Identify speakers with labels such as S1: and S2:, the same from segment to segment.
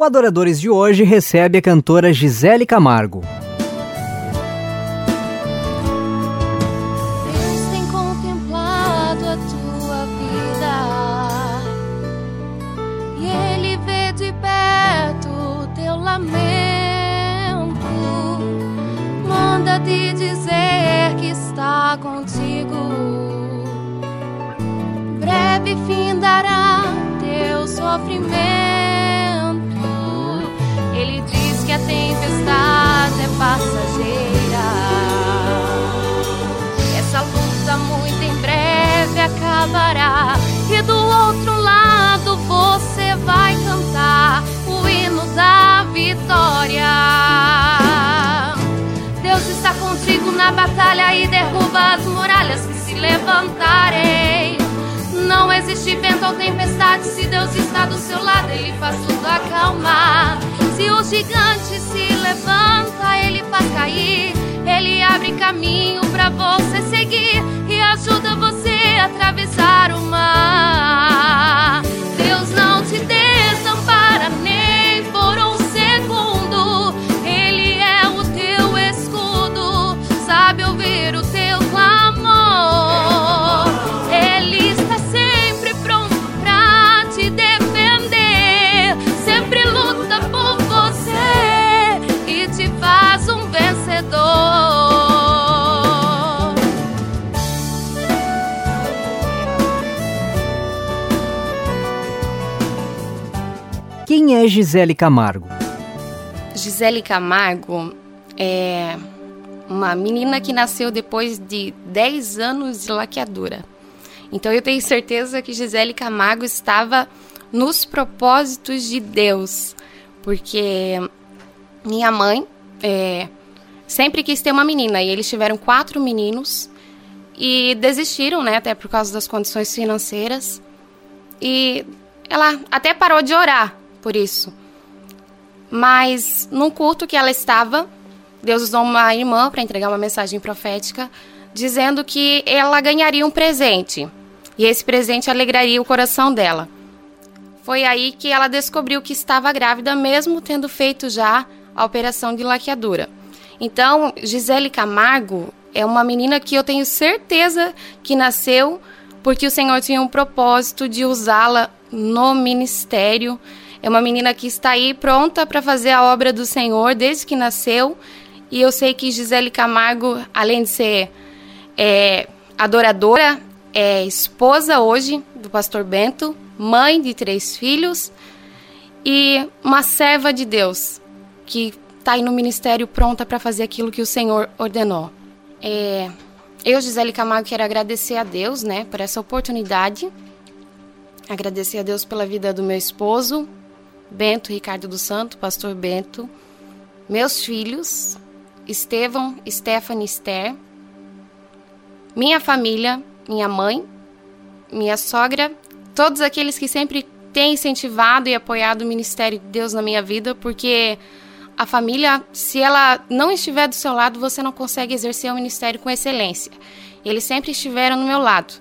S1: O Adoradores de hoje recebe a cantora Gisele Camargo.
S2: Contigo. Breve fim dará teu sofrimento. Tempestade é passageira. Essa luta muito em breve acabará. E do outro lado você vai cantar o hino da vitória. Deus está contigo na batalha e derruba as muralhas que se levantarem. Não existe vento ou tempestade se Deus está do seu lado, ele faz tudo acalmar. Se o gigante se levanta, ele faz cair. Ele abre caminho pra você seguir e ajuda
S1: Quem é Gisele Camargo?
S3: Gisele Camargo é uma menina que nasceu depois de 10 anos de laqueadura. Então eu tenho certeza que Gisele Camargo estava nos propósitos de Deus, porque minha mãe é, sempre quis ter uma menina e eles tiveram quatro meninos e desistiram, né, até por causa das condições financeiras. E ela até parou de orar por isso. Mas num culto que ela estava, Deus usou uma irmã para entregar uma mensagem profética, dizendo que ela ganharia um presente. E esse presente alegraria o coração dela. Foi aí que ela descobriu que estava grávida, mesmo tendo feito já a operação de laqueadura. Então, Gisele Camargo é uma menina que eu tenho certeza que nasceu porque o Senhor tinha um propósito de usá-la no ministério. É uma menina que está aí pronta para fazer a obra do Senhor desde que nasceu. E eu sei que Gisele Camargo, além de ser é, adoradora, é esposa hoje do pastor Bento, mãe de três filhos e uma serva de Deus que está aí no ministério pronta para fazer aquilo que o Senhor ordenou. É, eu, Gisele Camargo, quero agradecer a Deus, né, por essa oportunidade. Agradecer a Deus pela vida do meu esposo, Bento Ricardo do Santo, pastor Bento, meus filhos, Estevão, Stephanie, Esther, minha família, minha mãe, minha sogra, todos aqueles que sempre têm incentivado e apoiado o ministério de Deus na minha vida, porque a família, se ela não estiver do seu lado, você não consegue exercer o ministério com excelência. Eles sempre estiveram no meu lado.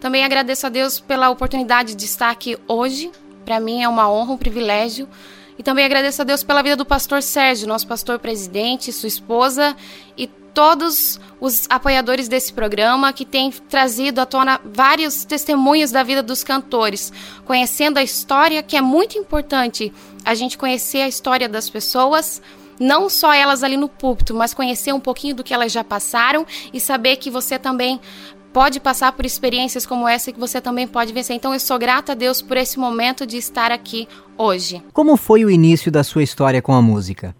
S3: Também agradeço a Deus pela oportunidade de estar aqui hoje. Para mim é uma honra, um privilégio. E também agradeço a Deus pela vida do pastor Sérgio, nosso pastor presidente, sua esposa e todos os apoiadores desse programa que têm trazido à tona vários testemunhos da vida dos cantores, conhecendo a história, que é muito importante a gente conhecer a história das pessoas, não só elas ali no púlpito, mas conhecer um pouquinho do que elas já passaram e saber que você também pode passar por experiências como essa que você também pode vencer. Então eu sou grata a Deus por esse momento de estar aqui hoje.
S1: Como foi o início da sua história com a música?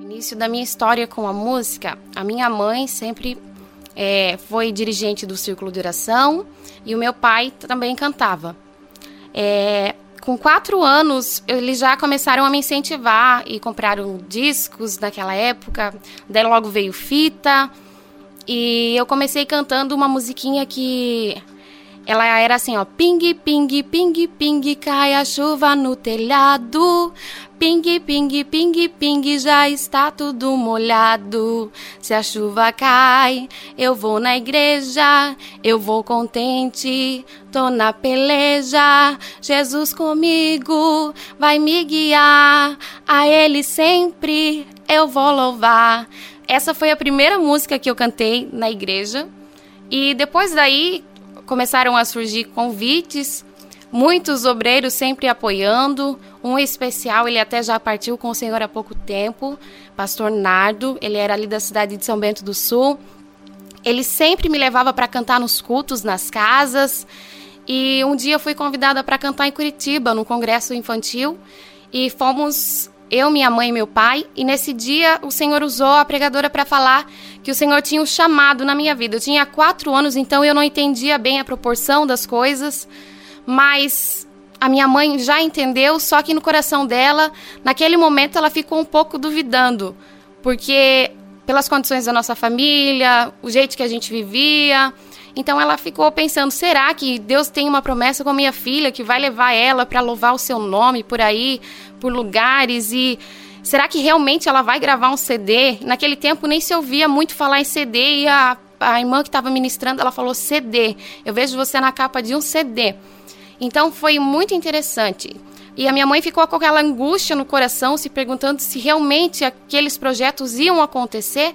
S3: início da minha história com a música, a minha mãe sempre é, foi dirigente do Círculo de Oração e o meu pai também cantava. É, com quatro anos, eles já começaram a me incentivar e compraram discos naquela época. Daí logo veio fita. E eu comecei cantando uma musiquinha que ela era assim, ó, ping, ping, ping, ping, cai a chuva no telhado. Ping, ping, ping, ping, já está tudo molhado. Se a chuva cai, eu vou na igreja, eu vou contente, tô na peleja. Jesus comigo vai me guiar, a Ele sempre eu vou louvar. Essa foi a primeira música que eu cantei na igreja. E depois daí começaram a surgir convites muitos obreiros sempre apoiando. Um especial, ele até já partiu com o Senhor há pouco tempo, pastor Nardo, ele era ali da cidade de São Bento do Sul. Ele sempre me levava para cantar nos cultos, nas casas. E um dia eu fui convidada para cantar em Curitiba, no congresso infantil, e fomos eu, minha mãe e meu pai, e nesse dia o Senhor usou a pregadora para falar que o Senhor tinha um chamado na minha vida. Eu tinha quatro anos, então eu não entendia bem a proporção das coisas, mas a minha mãe já entendeu, só que no coração dela, naquele momento, ela ficou um pouco duvidando, porque pelas condições da nossa família, o jeito que a gente vivia. Então ela ficou pensando: será que Deus tem uma promessa com a minha filha que vai levar ela para louvar o seu nome por aí, por lugares e será que realmente ela vai gravar um CD? Naquele tempo nem se ouvia muito falar em CD e a, a irmã que estava ministrando, ela falou CD. Eu vejo você na capa de um CD. Então foi muito interessante. E a minha mãe ficou com aquela angústia no coração, se perguntando se realmente aqueles projetos iam acontecer.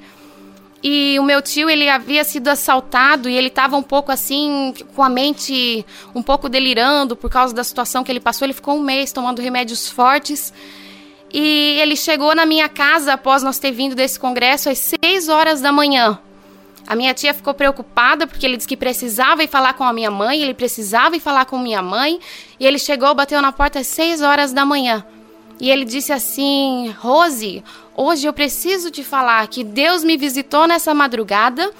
S3: E o meu tio, ele havia sido assaltado e ele estava um pouco assim, com a mente um pouco delirando por causa da situação que ele passou. Ele ficou um mês tomando remédios fortes. E ele chegou na minha casa após nós ter vindo desse congresso às 6 horas da manhã. A minha tia ficou preocupada porque ele disse que precisava ir falar com a minha mãe, ele precisava ir falar com minha mãe, e ele chegou, bateu na porta às 6 horas da manhã. E ele disse assim: Rose, hoje eu preciso te falar que Deus me visitou nessa madrugada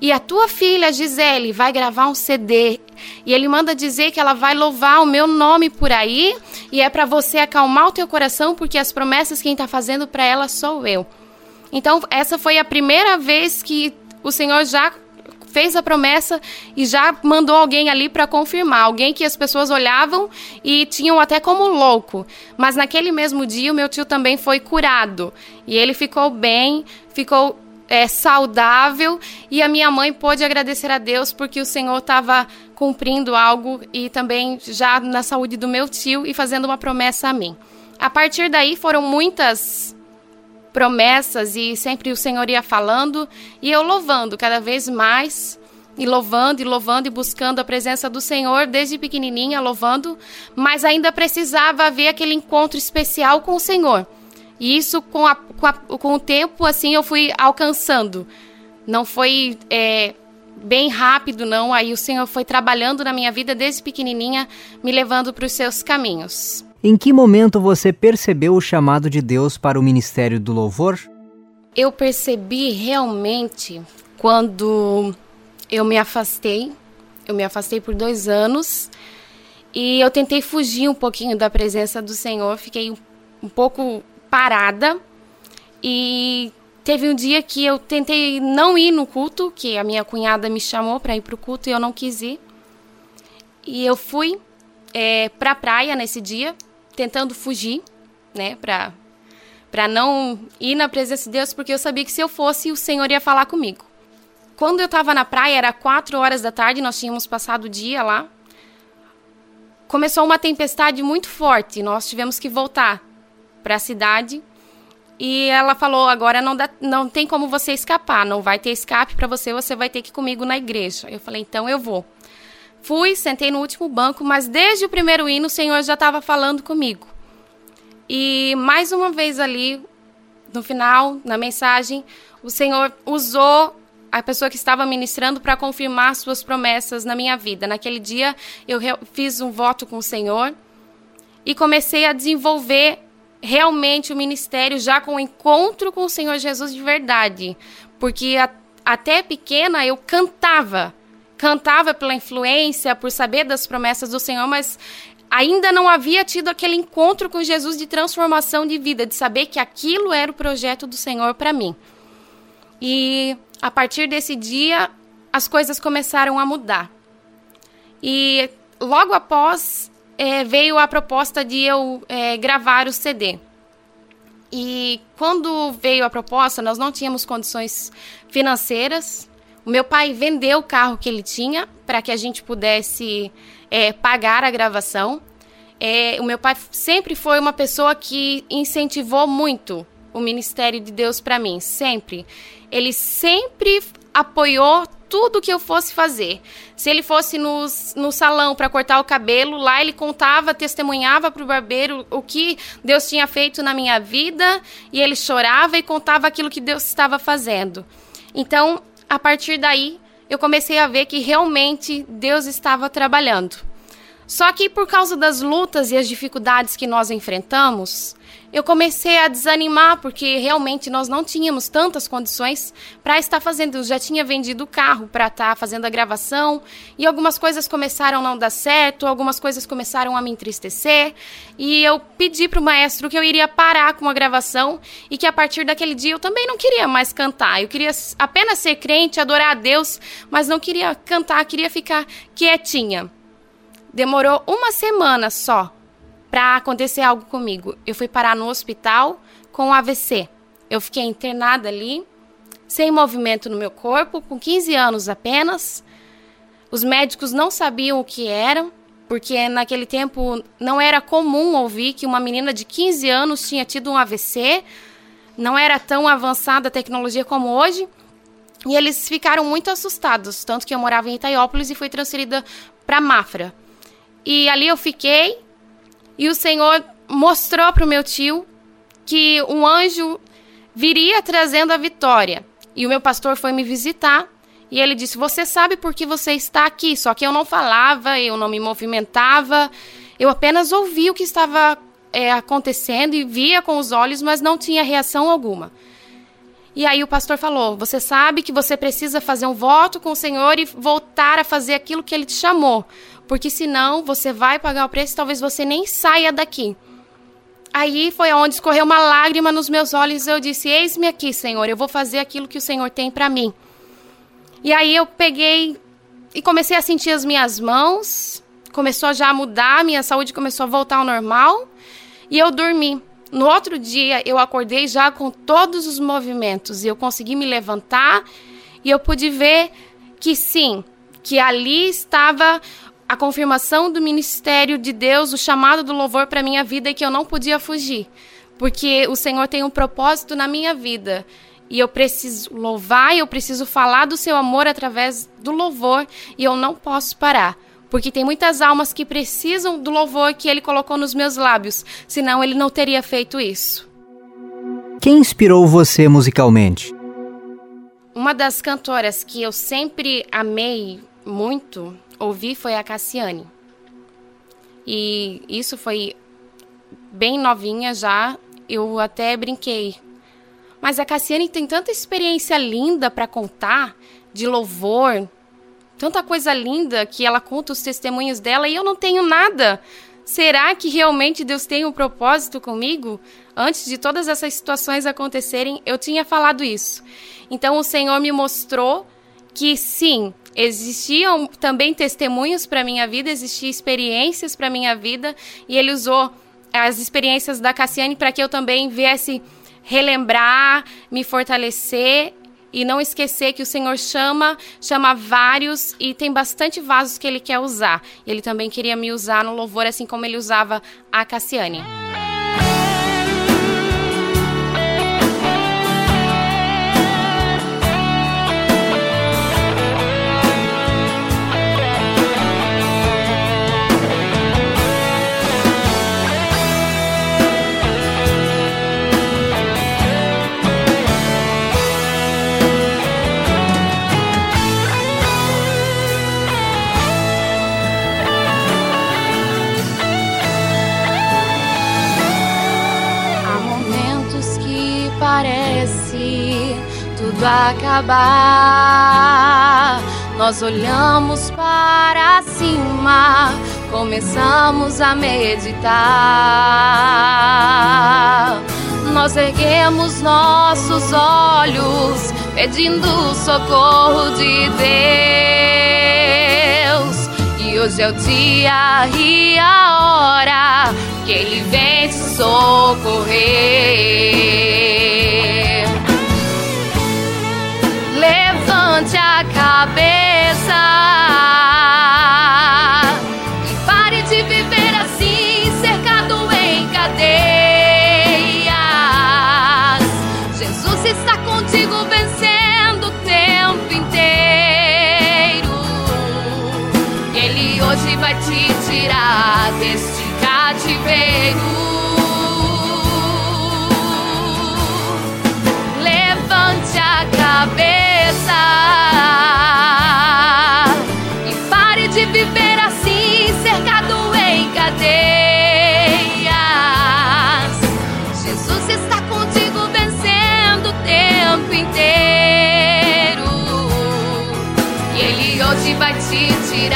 S3: e a tua filha Gisele vai gravar um CD. E ele manda dizer que ela vai louvar o meu nome por aí e é para você acalmar o teu coração porque as promessas quem está fazendo para ela sou eu. Então, essa foi a primeira vez que o Senhor já fez a promessa e já mandou alguém ali para confirmar, alguém que as pessoas olhavam e tinham até como louco. Mas naquele mesmo dia o meu tio também foi curado e ele ficou bem, ficou é, saudável e a minha mãe pôde agradecer a Deus porque o Senhor estava cumprindo algo e também já na saúde do meu tio e fazendo uma promessa a mim. A partir daí foram muitas promessas e sempre o Senhor ia falando e eu louvando cada vez mais e louvando e louvando e buscando a presença do Senhor desde pequenininha louvando, mas ainda precisava haver aquele encontro especial com o Senhor. E isso com, a, com, a, com o tempo assim eu fui alcançando. Não foi é, bem rápido não. Aí o Senhor foi trabalhando na minha vida desde pequenininha, me levando para os seus caminhos.
S1: Em que momento você percebeu o chamado de Deus para o ministério do louvor?
S3: Eu percebi realmente quando eu me afastei. Eu me afastei por dois anos e eu tentei fugir um pouquinho da presença do Senhor. Fiquei um pouco parada e teve um dia que eu tentei não ir no culto, que a minha cunhada me chamou para ir para o culto e eu não quis ir. E eu fui é, para a praia nesse dia tentando fugir, né, para para não ir na presença de Deus, porque eu sabia que se eu fosse, o Senhor ia falar comigo. Quando eu estava na praia, era quatro horas da tarde, nós tínhamos passado o dia lá. Começou uma tempestade muito forte, nós tivemos que voltar para a cidade. E ela falou: agora não, dá, não tem como você escapar, não vai ter escape para você, você vai ter que ir comigo na igreja. Eu falei: então eu vou. Fui, sentei no último banco, mas desde o primeiro hino o Senhor já estava falando comigo. E mais uma vez ali, no final, na mensagem, o Senhor usou a pessoa que estava ministrando para confirmar suas promessas na minha vida. Naquele dia, eu fiz um voto com o Senhor e comecei a desenvolver realmente o ministério já com o encontro com o Senhor Jesus de verdade. Porque a, até pequena eu cantava cantava pela influência, por saber das promessas do Senhor, mas ainda não havia tido aquele encontro com Jesus de transformação de vida, de saber que aquilo era o projeto do Senhor para mim. E a partir desse dia, as coisas começaram a mudar. E logo após é, veio a proposta de eu é, gravar o CD. E quando veio a proposta, nós não tínhamos condições financeiras. O meu pai vendeu o carro que ele tinha para que a gente pudesse é, pagar a gravação. É, o meu pai sempre foi uma pessoa que incentivou muito o ministério de Deus para mim, sempre. Ele sempre apoiou tudo que eu fosse fazer. Se ele fosse no, no salão para cortar o cabelo, lá ele contava, testemunhava para o barbeiro o que Deus tinha feito na minha vida e ele chorava e contava aquilo que Deus estava fazendo. Então, a partir daí, eu comecei a ver que realmente Deus estava trabalhando. Só que por causa das lutas e as dificuldades que nós enfrentamos, eu comecei a desanimar porque realmente nós não tínhamos tantas condições para estar fazendo. Eu já tinha vendido o carro para estar tá fazendo a gravação e algumas coisas começaram a não dar certo, algumas coisas começaram a me entristecer e eu pedi para o maestro que eu iria parar com a gravação e que a partir daquele dia eu também não queria mais cantar. Eu queria apenas ser crente, adorar a Deus, mas não queria cantar, queria ficar quietinha. Demorou uma semana só para acontecer algo comigo. Eu fui parar no hospital com AVC. Eu fiquei internada ali, sem movimento no meu corpo, com 15 anos apenas. Os médicos não sabiam o que era, porque naquele tempo não era comum ouvir que uma menina de 15 anos tinha tido um AVC. Não era tão avançada a tecnologia como hoje. E eles ficaram muito assustados, tanto que eu morava em Itaiópolis e fui transferida para Mafra. E ali eu fiquei e o Senhor mostrou para o meu tio que um anjo viria trazendo a vitória. E o meu pastor foi me visitar e ele disse: Você sabe por que você está aqui? Só que eu não falava, eu não me movimentava, eu apenas ouvia o que estava é, acontecendo e via com os olhos, mas não tinha reação alguma. E aí o pastor falou: Você sabe que você precisa fazer um voto com o Senhor e voltar a fazer aquilo que ele te chamou porque senão você vai pagar o preço e talvez você nem saia daqui. Aí foi onde escorreu uma lágrima nos meus olhos e eu disse: Eis-me aqui, Senhor, eu vou fazer aquilo que o Senhor tem para mim. E aí eu peguei e comecei a sentir as minhas mãos, começou já a mudar, minha saúde começou a voltar ao normal e eu dormi. No outro dia eu acordei já com todos os movimentos e eu consegui me levantar e eu pude ver que sim, que ali estava a confirmação do ministério de Deus, o chamado do louvor para minha vida e que eu não podia fugir, porque o Senhor tem um propósito na minha vida. E eu preciso louvar, e eu preciso falar do seu amor através do louvor, e eu não posso parar porque tem muitas almas que precisam do louvor que ele colocou nos meus lábios, senão ele não teria feito isso.
S1: Quem inspirou você musicalmente?
S3: Uma das cantoras que eu sempre amei muito ouvi foi a Cassiane. E isso foi bem novinha já, eu até brinquei. Mas a Cassiane tem tanta experiência linda para contar, de louvor, tanta coisa linda que ela conta os testemunhos dela e eu não tenho nada. Será que realmente Deus tem um propósito comigo? Antes de todas essas situações acontecerem, eu tinha falado isso. Então o Senhor me mostrou que sim, existiam também testemunhos para minha vida, existiam experiências para minha vida, e ele usou as experiências da Cassiane para que eu também viesse relembrar, me fortalecer e não esquecer que o Senhor chama, chama vários e tem bastante vasos que ele quer usar. Ele também queria me usar no louvor assim como ele usava a Cassiane.
S2: Tudo acabar. Nós olhamos para cima, começamos a meditar. Nós erguemos nossos olhos, pedindo socorro de Deus. E hoje é o dia e a hora que Ele vem te socorrer.
S3: Cabeça.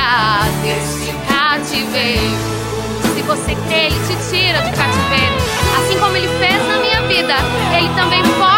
S3: Tirar desse cativeiro. Se você crê, Ele te tira do cativeiro. Assim como Ele fez na minha vida, Ele também pode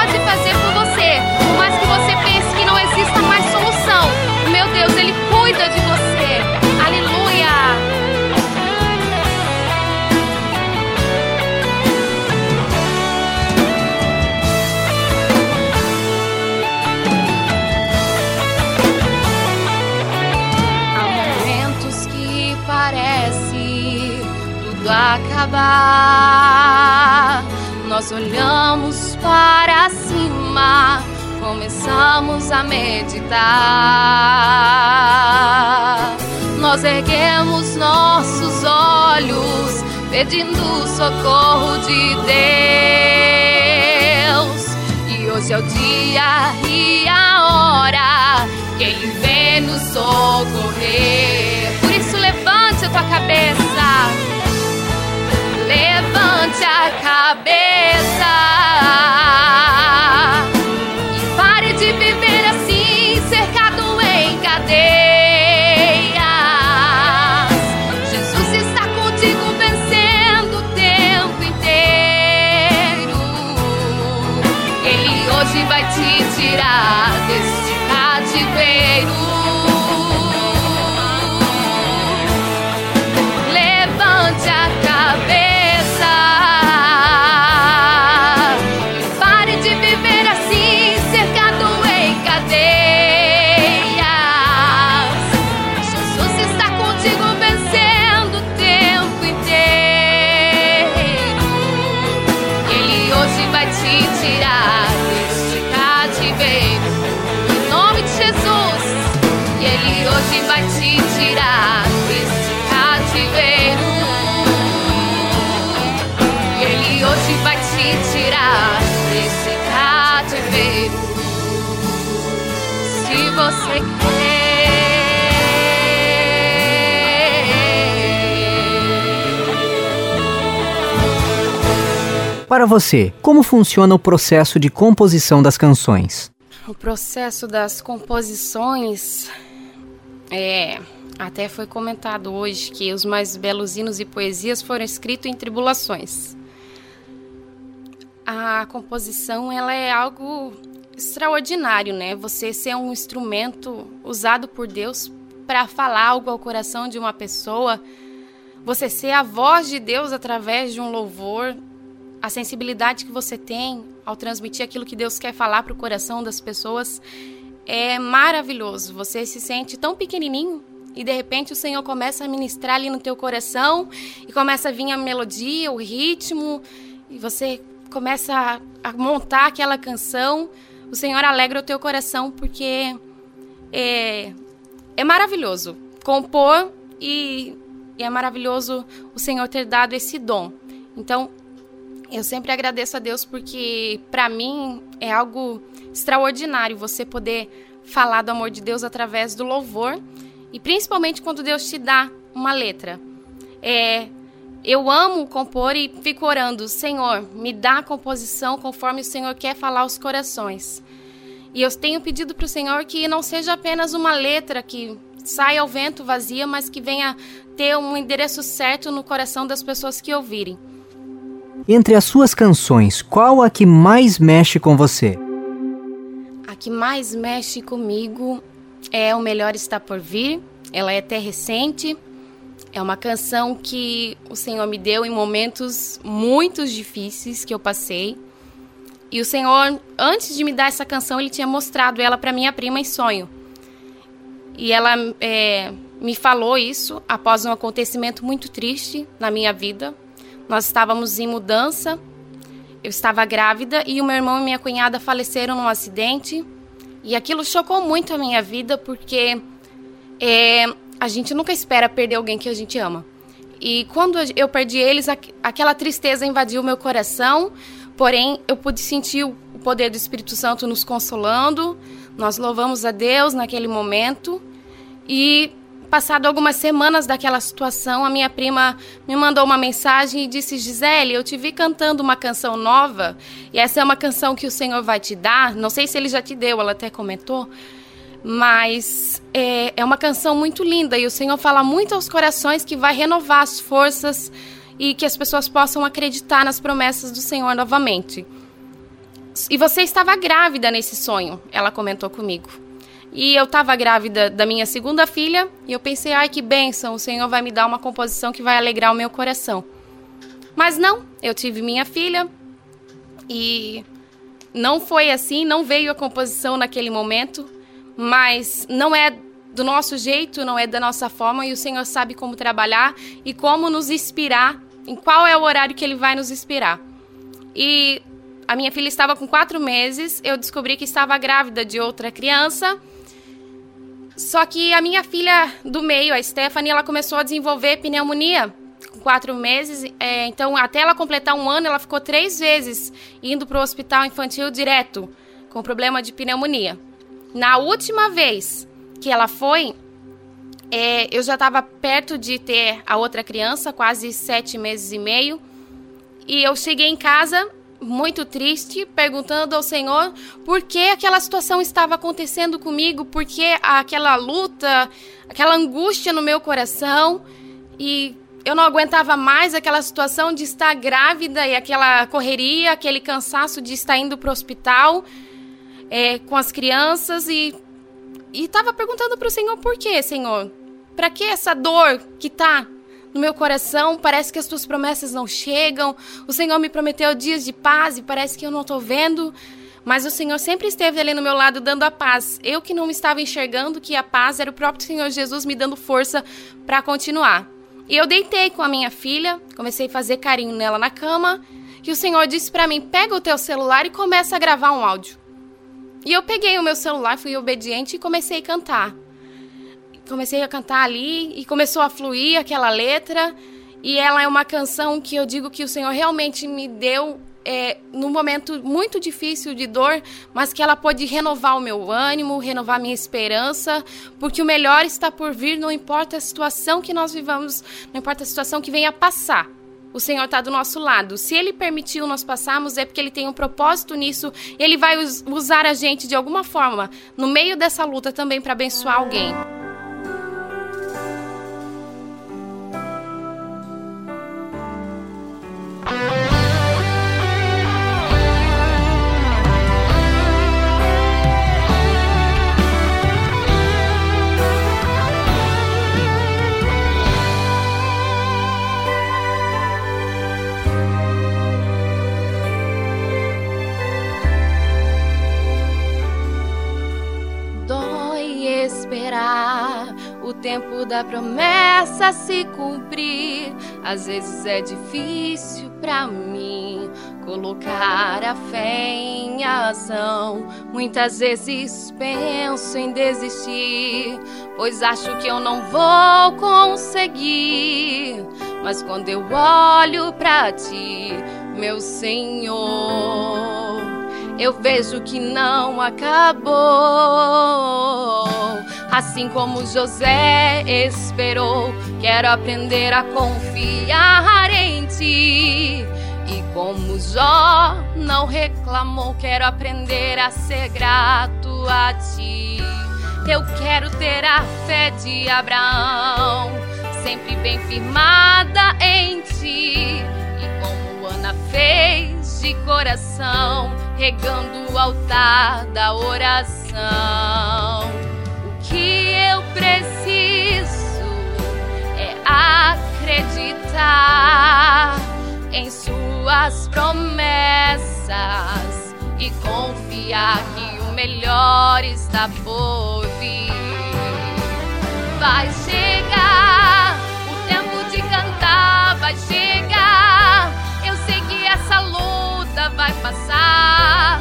S3: Nós olhamos para cima, começamos a meditar. Nós erguemos nossos olhos, pedindo socorro de Deus. E hoje é o dia e a hora que Ele vem nos socorrer. Por isso, levante a tua cabeça. Levante a cabeça. E pare de viver assim, cercado em cadeias. Jesus está contigo vencendo o tempo inteiro. Ele hoje vai te tirar deste cativeiro.
S1: Para você, como funciona o processo de composição das canções?
S4: O processo das composições é até foi comentado hoje que os mais belos hinos e poesias foram escritos em tribulações. A composição ela é algo extraordinário, né? Você ser um instrumento usado por Deus para falar algo ao coração de uma pessoa, você ser a voz de Deus através de um louvor, a sensibilidade que você tem ao transmitir aquilo que Deus quer falar para o coração das pessoas é maravilhoso. Você se sente tão pequenininho e de repente o Senhor começa a ministrar ali no teu coração e começa a vir a melodia, o ritmo e você começa a, montar aquela canção. O Senhor alegra o teu coração porque é, é maravilhoso compor e, e é maravilhoso o Senhor ter dado esse dom. Então eu sempre agradeço a Deus porque para mim é algo extraordinário você poder falar do amor de Deus através do louvor e principalmente quando Deus te dá uma letra. É, eu amo compor e fico orando, Senhor, me dá a composição conforme o Senhor quer falar aos corações. E eu tenho pedido para o Senhor que não seja apenas uma letra que saia ao vento vazia, mas que venha ter um endereço certo no coração das pessoas que ouvirem.
S1: Entre as suas canções, qual a que mais mexe com você?
S4: A que mais mexe comigo é O Melhor Está Por Vir. Ela é até recente. É uma canção que o Senhor me deu em momentos muito difíceis que eu passei. E o Senhor, antes de me dar essa canção, ele tinha mostrado ela para minha prima em sonho.
S3: E ela é, me falou isso após um acontecimento muito triste na minha vida. Nós estávamos em mudança, eu estava grávida e o meu irmão e minha cunhada faleceram num acidente. E aquilo chocou muito a minha vida porque é, a gente nunca espera perder alguém que a gente ama. E quando eu perdi eles, aquela tristeza invadiu meu coração, porém eu pude sentir o poder do Espírito Santo nos consolando. Nós louvamos a Deus naquele momento. E passado algumas semanas daquela situação, a minha prima me mandou uma mensagem e disse: Gisele, eu te vi cantando uma canção nova, e essa é uma canção que o Senhor vai te dar. Não sei se ele já te deu, ela até comentou mas é, é uma canção muito linda e o Senhor fala muito aos corações que vai renovar as forças e que as pessoas possam acreditar nas promessas do Senhor novamente. E você estava grávida nesse sonho, ela comentou comigo. E eu estava grávida da minha segunda filha e eu pensei, ai que bênção, o Senhor vai me dar uma composição que vai alegrar o meu coração. Mas não, eu tive minha filha e não foi assim, não veio a composição naquele momento mas não é do nosso jeito, não é da nossa forma, e o Senhor sabe como trabalhar e como nos inspirar, em qual é o horário que Ele vai nos inspirar. E a minha filha estava com quatro meses, eu descobri que estava grávida de outra criança. Só que a minha filha do meio, a Stephanie, ela começou a desenvolver pneumonia com quatro meses. É, então, até ela completar um ano, ela ficou três vezes indo para o hospital infantil direto com problema de pneumonia. Na última vez que ela foi, é, eu já estava perto de ter a outra criança, quase sete meses e meio. E eu cheguei em casa muito triste, perguntando ao Senhor por que aquela situação estava acontecendo comigo, por que aquela luta, aquela angústia no meu coração. E eu não aguentava mais aquela situação de estar grávida e aquela correria, aquele cansaço de estar indo para o hospital é, com as crianças e estava perguntando para o Senhor por quê, Senhor? Para que essa dor que tá no meu coração? Parece que as tuas promessas não chegam. O Senhor me prometeu dias de paz e parece que eu não estou vendo. Mas o Senhor sempre esteve ali no meu lado dando a paz. Eu que não estava enxergando que a paz era o próprio Senhor Jesus me dando força para continuar. E eu deitei com a minha filha, comecei a fazer carinho nela na cama, e o Senhor disse para mim: "Pega o teu celular e começa a gravar um áudio". E eu peguei o meu celular, fui obediente e comecei a cantar. Comecei a cantar ali e começou a fluir aquela letra. E ela é uma canção que eu digo que o Senhor realmente me deu é, num momento muito difícil de dor, mas que ela pode renovar o meu ânimo, renovar minha esperança, porque o melhor está por vir, não importa a situação que nós vivamos, não importa a situação que venha passar o Senhor está do nosso lado. Se Ele permitiu nós passarmos, é porque Ele tem um propósito nisso. Ele vai usar a gente de alguma forma no meio dessa luta também para abençoar alguém. Tempo da promessa se cumprir. Às vezes é difícil para mim colocar a fé em ação. Muitas vezes penso em desistir, pois acho que eu não vou conseguir. Mas quando eu olho para ti, meu Senhor, eu vejo que não acabou. Assim como José esperou, quero aprender a confiar em ti. E como Jó não reclamou, quero aprender a ser grato a ti. Eu quero ter a fé de Abraão, sempre bem firmada em ti. E como Ana fez de coração, regando o altar da oração preciso é acreditar em Suas promessas e confiar que o melhor está por vir. vai chegar. O tempo de cantar vai chegar. Eu sei que essa luta vai passar.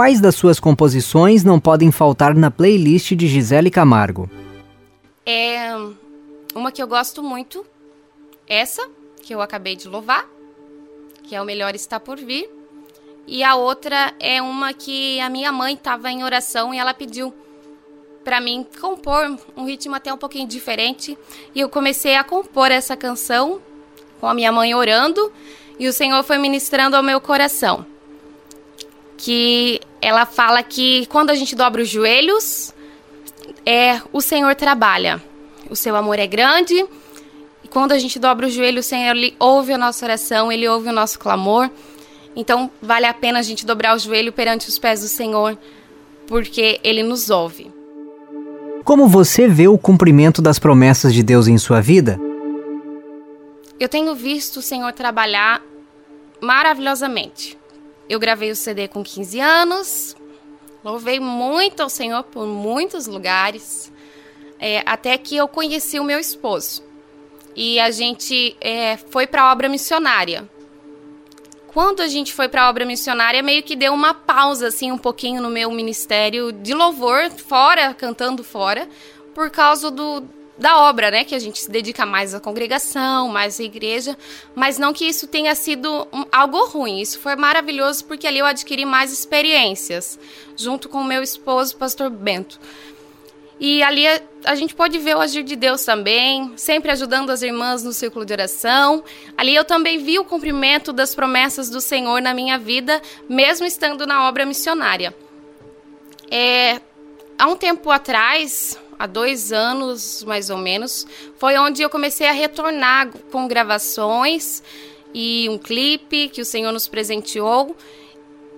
S1: Quais das suas composições não podem faltar na playlist de Gisele Camargo?
S5: É uma que eu gosto muito, essa, que eu acabei de louvar, que é o Melhor Está Por Vir. E a outra é uma que a minha mãe estava em oração e ela pediu para mim compor um ritmo até um pouquinho diferente. E eu comecei a compor essa canção com a minha mãe orando e o Senhor foi ministrando ao meu coração. Que ela fala que quando a gente dobra os joelhos, é o Senhor trabalha. O seu amor é grande. E quando a gente dobra o joelho, o Senhor ele ouve a nossa oração, ele ouve o nosso clamor. Então, vale a pena a gente dobrar o joelho perante os pés do Senhor, porque ele nos ouve.
S1: Como você vê o cumprimento das promessas de Deus em sua vida?
S5: Eu tenho visto o Senhor trabalhar maravilhosamente. Eu gravei o CD com 15 anos, louvei muito ao Senhor por muitos lugares, é, até que eu conheci o meu esposo. E a gente é, foi para a obra missionária. Quando a gente foi para a obra missionária, meio que deu uma pausa, assim, um pouquinho no meu ministério de louvor, fora, cantando fora, por causa do, da obra, né? Que a gente se dedica mais à congregação, mais à igreja. Mas não que isso tenha sido um, algo ruim. Isso foi maravilhoso porque ali eu adquiri mais experiências, junto com o meu esposo, pastor Bento. E ali a, a, gente pode ver o agir de Deus também, sempre ajudando as irmãs no círculo de oração. Ali eu também vi o cumprimento das promessas do Senhor na minha vida, mesmo estando na obra missionária. É, há um tempo atrás, há dois anos mais ou menos, foi onde eu comecei a retornar com gravações e um clipe que o Senhor nos presenteou.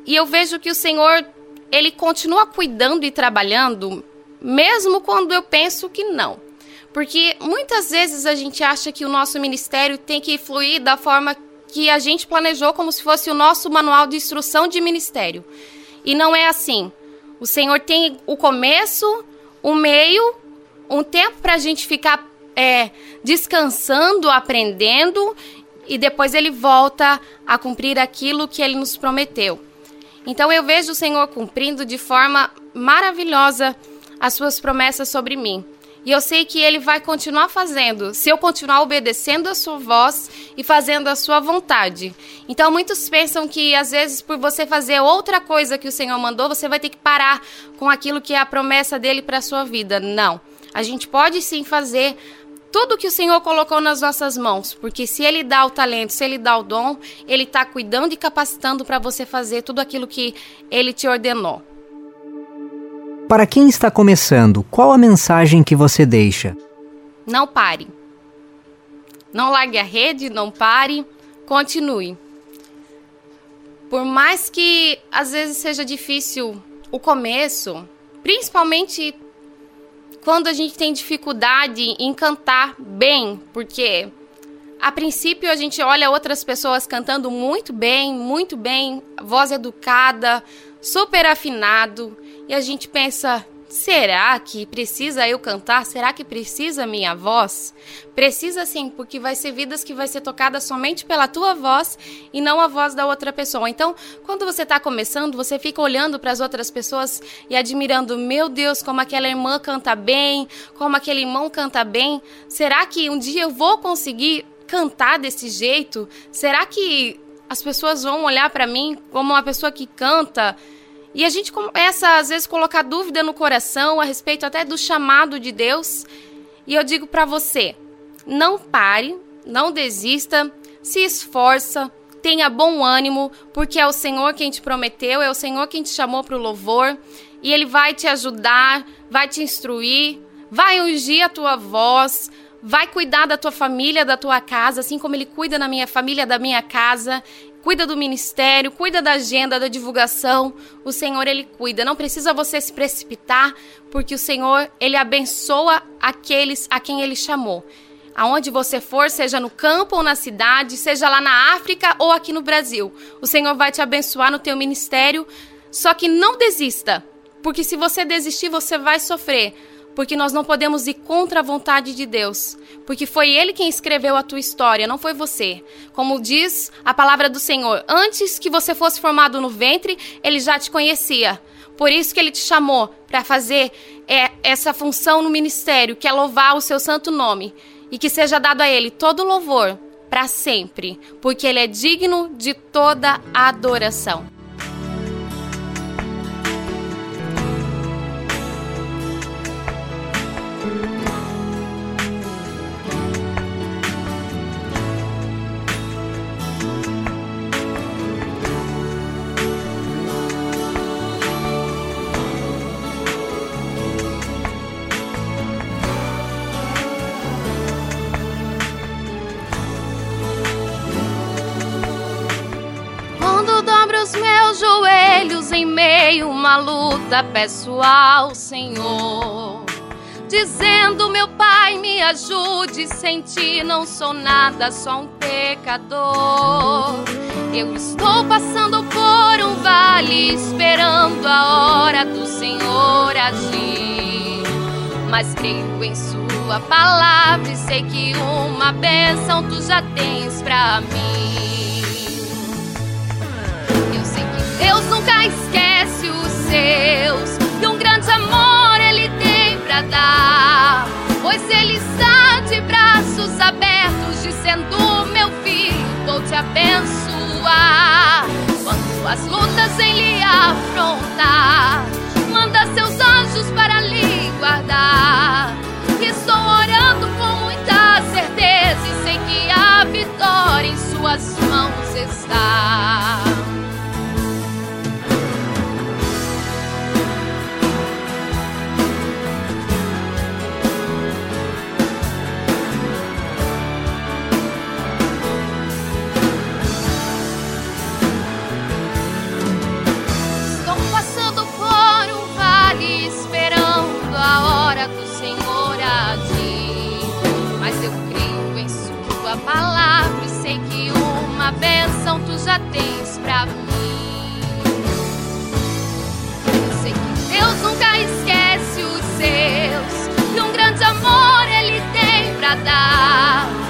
S5: E eu vejo que o Senhor, ele continua cuidando e trabalhando
S3: mesmo quando eu penso que não. Porque muitas vezes a gente acha que o nosso ministério tem que fluir da forma que a gente planejou, como se fosse o nosso manual de instrução de ministério. E não é assim. O Senhor tem o começo, o meio, um tempo para a gente ficar é, descansando, aprendendo, e depois ele volta a cumprir aquilo que ele nos prometeu. Então eu vejo o Senhor cumprindo de forma maravilhosa as suas promessas sobre mim. E eu sei que ele vai continuar fazendo, se eu continuar obedecendo a sua voz e fazendo a sua vontade. Então muitos pensam que às vezes por você fazer outra coisa que o Senhor mandou, você vai ter que parar com aquilo que é a promessa dele para a sua vida. Não. A gente pode sim fazer tudo que o Senhor colocou nas nossas mãos, porque se Ele dá o talento, se Ele dá o dom, Ele está cuidando e capacitando para você fazer tudo aquilo que Ele te ordenou.
S1: Para quem está começando, qual a mensagem que você deixa?
S3: Não pare. Não largue a rede, não pare, continue. Por mais que às vezes seja difícil o começo, principalmente quando a gente tem dificuldade em cantar bem, porque a princípio a gente olha outras pessoas cantando muito bem, muito bem, voz educada, super afinado, e a gente pensa: será que precisa eu cantar? Será que precisa minha voz? Precisa sim, porque vai ser vidas que vai ser tocadas somente pela tua voz e não a voz da outra pessoa. Então, quando você está começando, você fica olhando para as outras pessoas e admirando: meu Deus, como aquela irmã canta bem, como aquele irmão canta bem. Será que um dia eu vou conseguir cantar desse jeito? Será que as pessoas vão olhar para mim como uma pessoa que canta? E a gente começa, às vezes, colocar dúvida no coração a respeito até do chamado de Deus. E eu digo para você: não pare, não desista, se esforça, tenha bom ânimo, porque é o Senhor quem te prometeu, é o Senhor quem te chamou para o louvor, e Ele vai te ajudar, vai te instruir, vai ungir a tua voz, vai cuidar da tua família, da tua casa, assim como Ele cuida na minha família, da minha casa cuida do ministério, cuida da agenda, da divulgação. O Senhor ele cuida. Não precisa você se precipitar, porque o Senhor ele abençoa aqueles a quem ele chamou. Aonde você for, seja no campo ou na cidade, seja lá na África ou aqui no Brasil, o Senhor vai te abençoar no teu ministério. Só que não desista, porque se você desistir, você vai sofrer porque nós não podemos ir contra a vontade de Deus, porque foi Ele quem escreveu a tua história, não foi você. Como diz a palavra do Senhor, antes que você fosse formado no ventre, Ele já te conhecia. Por isso que Ele te chamou para fazer é, essa função no ministério, que é louvar o seu santo nome, e que seja dado a Ele todo louvor para sempre, porque Ele é digno de toda adoração.
S2: Peço ao Senhor. Dizendo, meu Pai, me ajude, sem ti não sou nada, só um pecador. Eu estou passando por um vale, esperando a hora do Senhor agir. Mas creio em Sua palavra e sei que uma bênção tu já tens pra mim. Deus nunca esquece seus e um grande amor ele tem para dar. Pois ele está de braços abertos, dizendo: Meu filho, vou te abençoar. Quando as lutas em lhe afrontar, manda seus anjos para lhe guardar. Estou orando com muita certeza e sei que a vitória em suas mãos está.
S3: Bênção tu já tens pra mim. Sei que Deus nunca esquece os seus, e um grande amor Ele tem pra dar.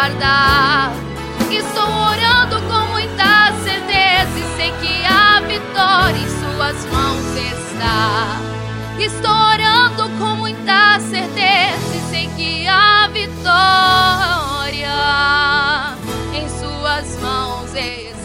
S3: guardar. Estou orando com muita certeza e sei que a vitória em Suas mãos está. Estou orando com muita certeza e sei que a vitória em Suas mãos está.